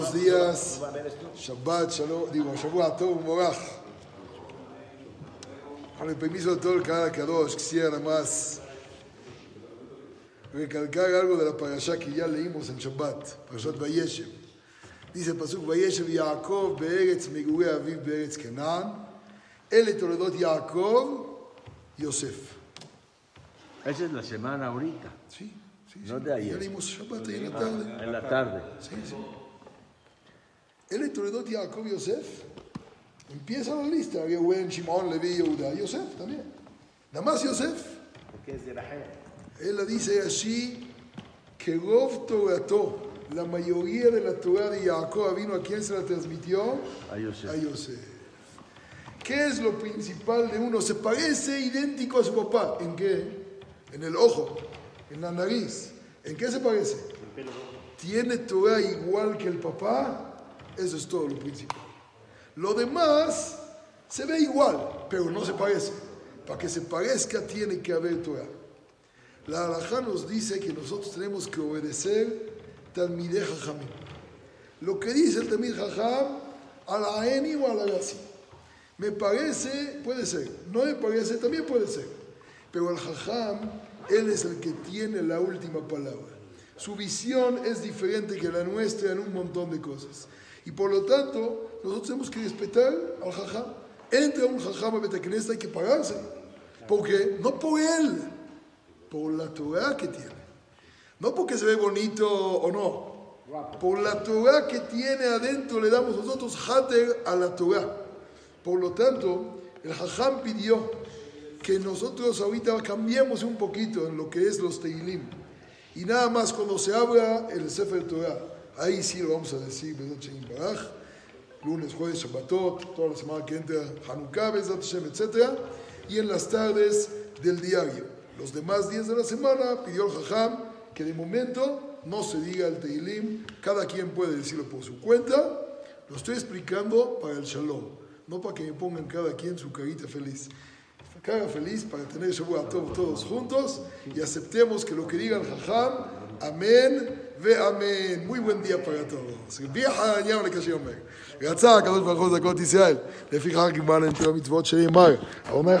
Buenos días. Shabbat, Shalom, digo, Shabbat, todo Moraj. Con el permiso de todo el canal Kadosh, quisiera más recalcar algo de la parasha que ya leímos en Shabbat, Parashat Vayeshev. Dice el Pasuk, Vayeshev Yaakov be'eretz migure aviv be'eretz Canaan, ele toledot Yaakov, Yosef. Esa es la semana ahorita, Sí, sí, no sí. de ayer. Ya leímos Shabbat ahí en la tarde. En la tarde. Sí, sí. Él es Toledot Jacob Yosef. Empieza la lista. Reuben, Shimon, Levi, Yehuda. Yosef también. Nada más Yosef. Porque es de la gente. Él la dice así, que Rov Torato, la mayoría de la Torah de Jacob vino a quién se la transmitió? A Yosef. A Yosef. ¿Qué es lo principal de uno? Se parece idéntico a su papá. ¿En qué? En el ojo, en la nariz. ¿En qué se parece? Tiene Torah igual que el papá. Eso es todo lo principal. Lo demás se ve igual, pero no se parece. Para que se parezca tiene que haber Torah. La halajá nos dice que nosotros tenemos que obedecer Talmideh Jajamim. Lo que dice el Talmid Jajam, a la o a la. Me parece, puede ser. No me parece, también puede ser. Pero el Jajam, él es el que tiene la última palabra. Su visión es diferente que la nuestra en un montón de cosas. Y por lo tanto, nosotros tenemos que respetar al Jajam. Entra un Jajam a Betacnesta hay que pagarse. ¿Por qué? No por él, por la Torah que tiene. No porque se ve bonito o no. Por la Torah que tiene adentro le damos nosotros hater a la Torah. Por lo tanto, el Jajam pidió que nosotros ahorita cambiemos un poquito en lo que es los Teilim. Y nada más cuando se abra el Sefer Torah, ahí sí lo vamos a decir, lunes, jueves, Shabbatot, toda la semana que entra, Hanukkah, etc. Y en las tardes del diario. Los demás días de la semana pidió el Jajam que de momento no se diga el Teilim, cada quien puede decirlo por su cuenta. Lo estoy explicando para el Shalom, no para que me pongan cada quien su carita feliz. Cara feliz para tener Shabbat todos juntos y aceptemos que lo que diga el Jajam, amén amén. Muy buen día para todos. ביחד העניין לקשה אומר. רצה הקדוש ברוך הוא זכות ישראל, לפיכך קיבלנו את המצוות שנאמר. האומר